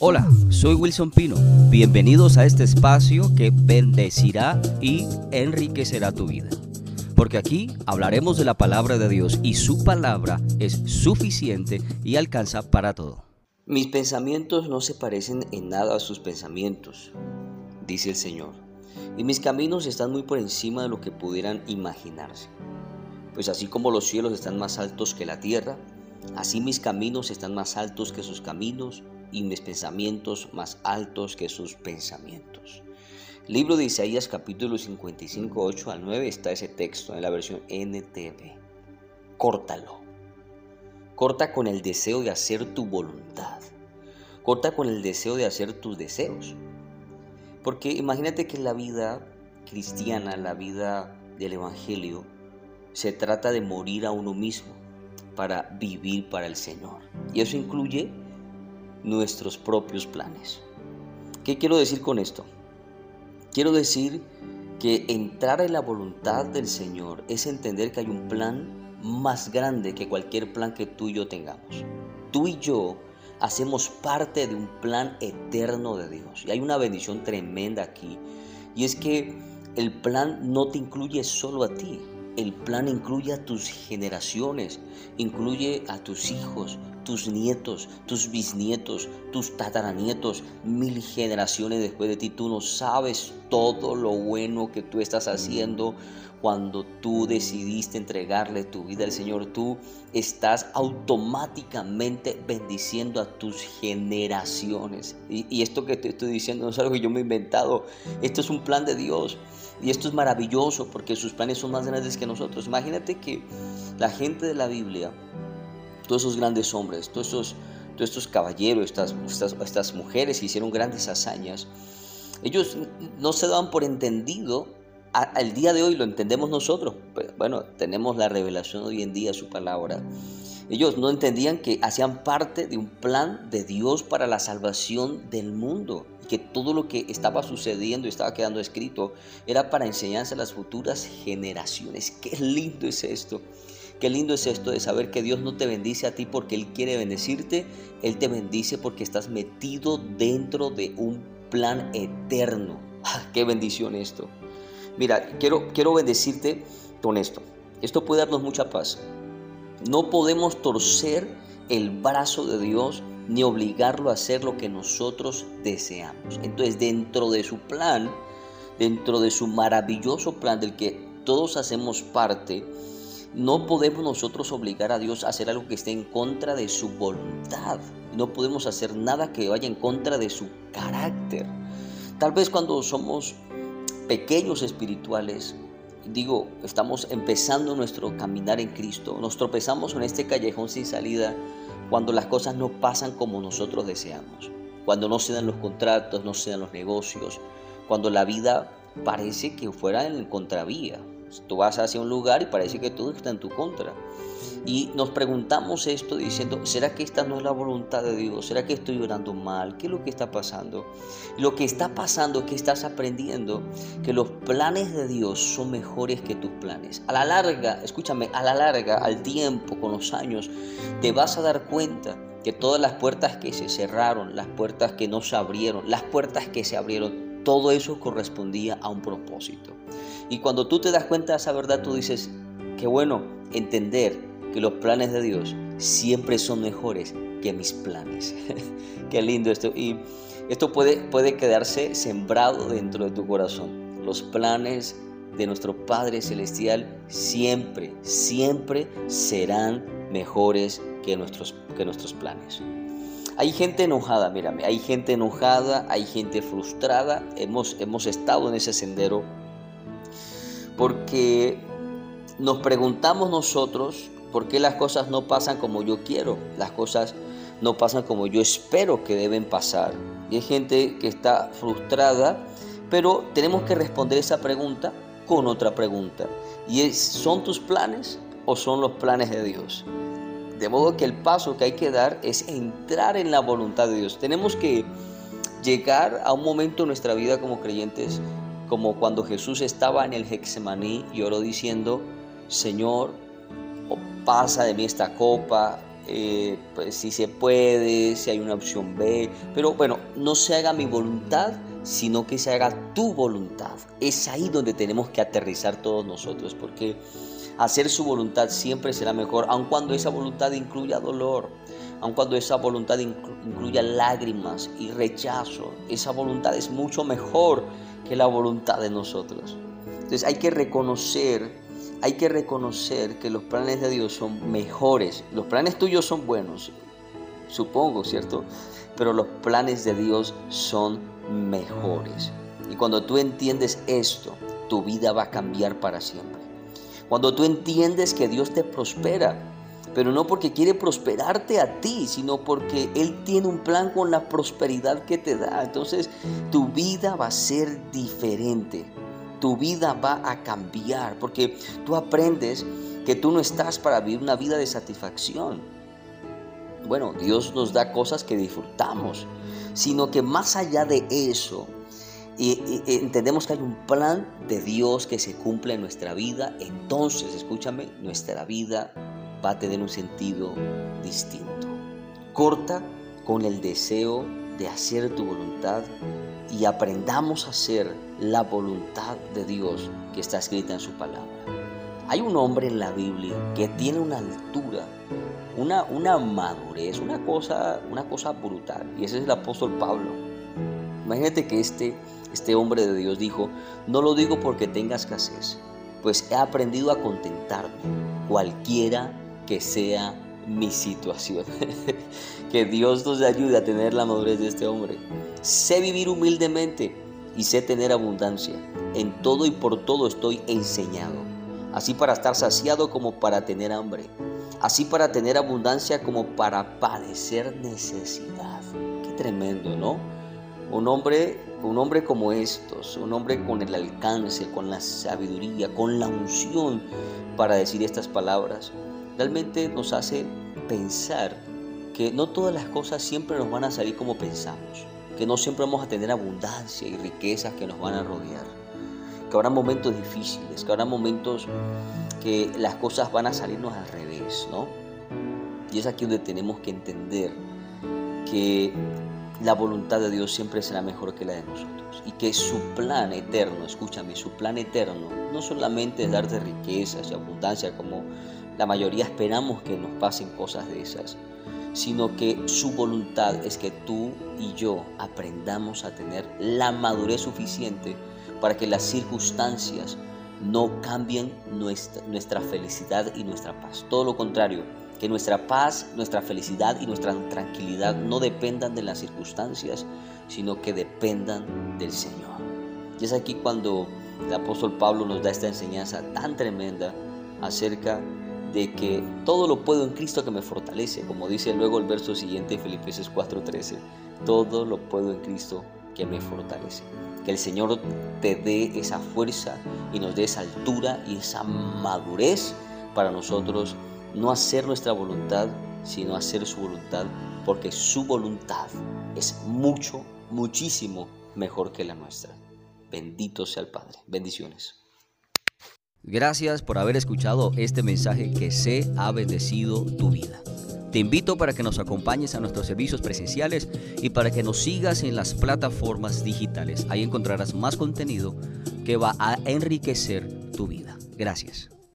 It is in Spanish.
Hola, soy Wilson Pino. Bienvenidos a este espacio que bendecirá y enriquecerá tu vida. Porque aquí hablaremos de la palabra de Dios y su palabra es suficiente y alcanza para todo. Mis pensamientos no se parecen en nada a sus pensamientos, dice el Señor. Y mis caminos están muy por encima de lo que pudieran imaginarse. Pues así como los cielos están más altos que la tierra, así mis caminos están más altos que sus caminos y mis pensamientos más altos que sus pensamientos. Libro de Isaías capítulo 55, 8 al 9 está ese texto en la versión NTV. Córtalo. Corta con el deseo de hacer tu voluntad. Corta con el deseo de hacer tus deseos. Porque imagínate que la vida cristiana, la vida del Evangelio, se trata de morir a uno mismo para vivir para el Señor. Y eso incluye nuestros propios planes. ¿Qué quiero decir con esto? Quiero decir que entrar en la voluntad del Señor es entender que hay un plan más grande que cualquier plan que tú y yo tengamos. Tú y yo hacemos parte de un plan eterno de Dios. Y hay una bendición tremenda aquí. Y es que el plan no te incluye solo a ti. El plan incluye a tus generaciones, incluye a tus hijos, tus nietos, tus bisnietos, tus tataranietos, mil generaciones después de ti. Tú no sabes todo lo bueno que tú estás haciendo cuando tú decidiste entregarle tu vida al Señor. Tú estás automáticamente bendiciendo a tus generaciones. Y, esto que te estoy diciendo no es algo que yo me he inventado. Esto es un plan de Dios. Y esto es maravilloso porque sus planes son más grandes que nosotros. Imagínate que la gente de la Biblia todos esos grandes hombres, todos estos, caballeros, estas, mujeres que hicieron grandes hazañas, ellos no se daban por entendido al día de hoy lo entendemos nosotros. Bueno, tenemos la revelación hoy en día, su palabra. Ellos no entendían que hacían parte de un plan de Dios para la salvación del mundo. Y que todo lo que estaba sucediendo y estaba quedando escrito era para enseñanza a las futuras generaciones. Qué lindo es esto. Qué lindo es esto de saber que Dios no te bendice a ti porque Él quiere bendecirte, Él te bendice porque estás metido dentro de un plan eterno. Ah, qué bendición esto. Mira, quiero, quiero bendecirte con esto. Esto puede darnos mucha paz. No podemos torcer el brazo de Dios ni obligarlo a hacer lo que nosotros deseamos. Entonces, dentro de su plan, dentro de su maravilloso plan del que todos hacemos parte, no podemos nosotros obligar a Dios a hacer algo que esté en contra de su voluntad. No podemos hacer nada que vaya en contra de su carácter. Tal vez cuando somos pequeños espirituales, digo, estamos empezando nuestro caminar en Cristo, nos tropezamos en este callejón sin salida cuando las cosas no pasan como nosotros deseamos, cuando no se dan los contratos, no se dan los negocios, cuando la vida parece que fuera en contravía, Tú vas hacia un lugar y parece que todo está en tu contra. Y nos preguntamos esto diciendo, ¿será que esta no es la voluntad de Dios? ¿Será que estoy orando mal? ¿Qué es lo que está pasando? Lo que está pasando es que estás aprendiendo que los planes de Dios son mejores que tus planes. A la larga, escúchame, a la larga, al tiempo, con los años, te vas a dar cuenta que todas las puertas que se cerraron, las puertas que no se abrieron, las puertas que se abrieron, todo eso correspondía a un propósito. Y cuando tú te das cuenta de esa verdad, tú dices, qué bueno entender que los planes de Dios siempre son mejores que mis planes. qué lindo esto. Y esto puede, puede quedarse sembrado dentro de tu corazón. Los planes de nuestro Padre Celestial siempre, siempre serán mejores que nuestros, que nuestros planes. Hay gente enojada, mírame, hay gente enojada, hay gente frustrada. Hemos, hemos estado en ese sendero porque nos preguntamos nosotros por qué las cosas no pasan como yo quiero, las cosas no pasan como yo espero que deben pasar. Y hay gente que está frustrada, pero tenemos que responder esa pregunta con otra pregunta. Y es, ¿son tus planes o son los planes de Dios? De modo que el paso que hay que dar es entrar en la voluntad de Dios. Tenemos que llegar a un momento en nuestra vida como creyentes como cuando Jesús estaba en el Hexemaní y oró diciendo, Señor, pasa de mí esta copa, eh, pues, si se puede, si hay una opción B, pero bueno, no se haga mi voluntad, sino que se haga tu voluntad. Es ahí donde tenemos que aterrizar todos nosotros, porque hacer su voluntad siempre será mejor, aun cuando esa voluntad incluya dolor, aun cuando esa voluntad incluya lágrimas y rechazo. Esa voluntad es mucho mejor que la voluntad de nosotros. Entonces hay que reconocer, hay que reconocer que los planes de Dios son mejores. Los planes tuyos son buenos, supongo, ¿cierto? Pero los planes de Dios son mejores. Y cuando tú entiendes esto, tu vida va a cambiar para siempre. Cuando tú entiendes que Dios te prospera, pero no porque quiere prosperarte a ti, sino porque Él tiene un plan con la prosperidad que te da. Entonces tu vida va a ser diferente, tu vida va a cambiar, porque tú aprendes que tú no estás para vivir una vida de satisfacción. Bueno, Dios nos da cosas que disfrutamos, sino que más allá de eso, y, entendemos que hay un plan de Dios que se cumple en nuestra vida, entonces, escúchame, nuestra vida va a tener un sentido distinto. Corta con el deseo de hacer tu voluntad y aprendamos a hacer la voluntad de Dios que está escrita en su palabra. Hay un hombre en la Biblia que tiene una altura, una, una madurez, una cosa, una cosa brutal, y ese es el apóstol Pablo. Imagínate que este, este hombre de Dios dijo, no lo digo porque tenga escasez, pues he aprendido a contentarme, cualquiera que sea mi situación. que Dios nos ayude a tener la madurez de este hombre. Sé vivir humildemente y sé tener abundancia. En todo y por todo estoy enseñado. Así para estar saciado como para tener hambre. Así para tener abundancia como para padecer necesidad. Qué tremendo, ¿no? Un hombre, un hombre como estos, un hombre con el alcance, con la sabiduría, con la unción para decir estas palabras realmente nos hace pensar que no todas las cosas siempre nos van a salir como pensamos, que no siempre vamos a tener abundancia y riquezas que nos van a rodear, que habrá momentos difíciles, que habrá momentos que las cosas van a salirnos al revés, ¿no? Y es aquí donde tenemos que entender que la voluntad de Dios siempre será mejor que la de nosotros y que su plan eterno, escúchame, su plan eterno no solamente es darte riquezas y abundancia como la mayoría esperamos que nos pasen cosas de esas, sino que su voluntad es que tú y yo aprendamos a tener la madurez suficiente para que las circunstancias no cambien nuestra, nuestra felicidad y nuestra paz. Todo lo contrario, que nuestra paz, nuestra felicidad y nuestra tranquilidad no dependan de las circunstancias, sino que dependan del Señor. Y es aquí cuando el apóstol Pablo nos da esta enseñanza tan tremenda acerca de que todo lo puedo en Cristo que me fortalece, como dice luego el verso siguiente de Filipenses 4:13, todo lo puedo en Cristo que me fortalece. Que el Señor te dé esa fuerza y nos dé esa altura y esa madurez para nosotros no hacer nuestra voluntad, sino hacer su voluntad, porque su voluntad es mucho, muchísimo mejor que la nuestra. Bendito sea el Padre. Bendiciones. Gracias por haber escuchado este mensaje que se ha bendecido tu vida. Te invito para que nos acompañes a nuestros servicios presenciales y para que nos sigas en las plataformas digitales. Ahí encontrarás más contenido que va a enriquecer tu vida. Gracias.